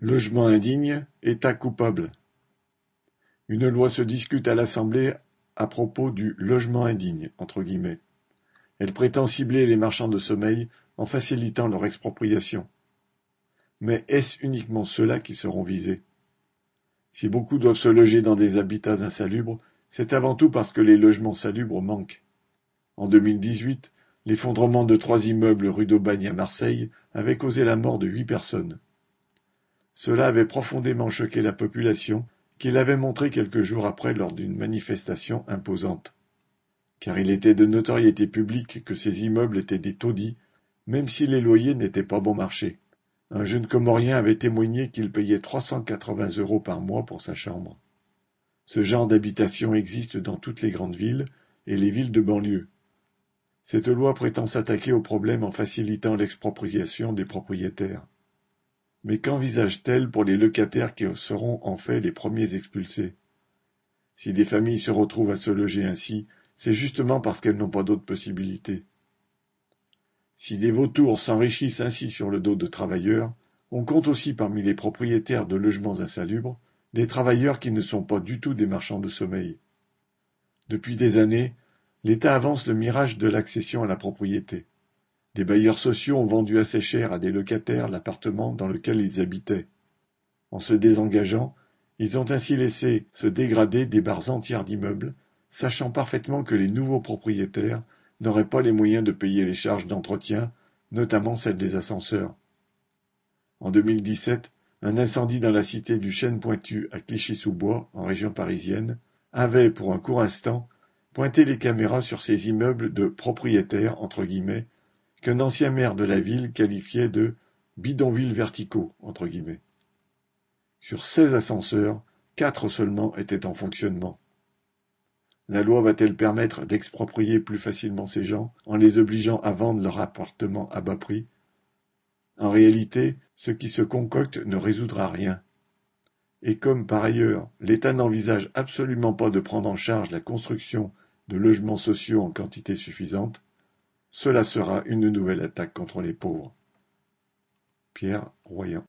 Logement indigne, État coupable. Une loi se discute à l'Assemblée à propos du logement indigne. Elle prétend cibler les marchands de sommeil en facilitant leur expropriation. Mais est-ce uniquement ceux-là qui seront visés? Si beaucoup doivent se loger dans des habitats insalubres, c'est avant tout parce que les logements salubres manquent. En 2018, l'effondrement de trois immeubles rue d'Aubagne à Marseille avait causé la mort de huit personnes. Cela avait profondément choqué la population, qui l'avait montré quelques jours après lors d'une manifestation imposante. Car il était de notoriété publique que ces immeubles étaient des taudis, même si les loyers n'étaient pas bon marché. Un jeune Comorien avait témoigné qu'il payait 380 euros par mois pour sa chambre. Ce genre d'habitation existe dans toutes les grandes villes et les villes de banlieue. Cette loi prétend s'attaquer au problème en facilitant l'expropriation des propriétaires. Mais qu'envisage-t-elle pour les locataires qui seront en fait les premiers expulsés? Si des familles se retrouvent à se loger ainsi, c'est justement parce qu'elles n'ont pas d'autres possibilités. Si des vautours s'enrichissent ainsi sur le dos de travailleurs, on compte aussi parmi les propriétaires de logements insalubres des travailleurs qui ne sont pas du tout des marchands de sommeil. Depuis des années, l'État avance le mirage de l'accession à la propriété. Des bailleurs sociaux ont vendu assez cher à des locataires l'appartement dans lequel ils habitaient. En se désengageant, ils ont ainsi laissé se dégrader des barres entières d'immeubles, sachant parfaitement que les nouveaux propriétaires n'auraient pas les moyens de payer les charges d'entretien, notamment celles des ascenseurs. En 2017, un incendie dans la cité du Chêne-Pointu à Clichy-sous-Bois, en région parisienne, avait, pour un court instant, pointé les caméras sur ces immeubles de propriétaires, entre guillemets, qu'un ancien maire de la ville qualifiait de bidonvilles verticaux. Entre guillemets. Sur seize ascenseurs, quatre seulement étaient en fonctionnement. La loi va-t-elle permettre d'exproprier plus facilement ces gens en les obligeant à vendre leur appartement à bas prix? En réalité, ce qui se concocte ne résoudra rien. Et comme par ailleurs l'État n'envisage absolument pas de prendre en charge la construction de logements sociaux en quantité suffisante, cela sera une nouvelle attaque contre les pauvres. Pierre Royan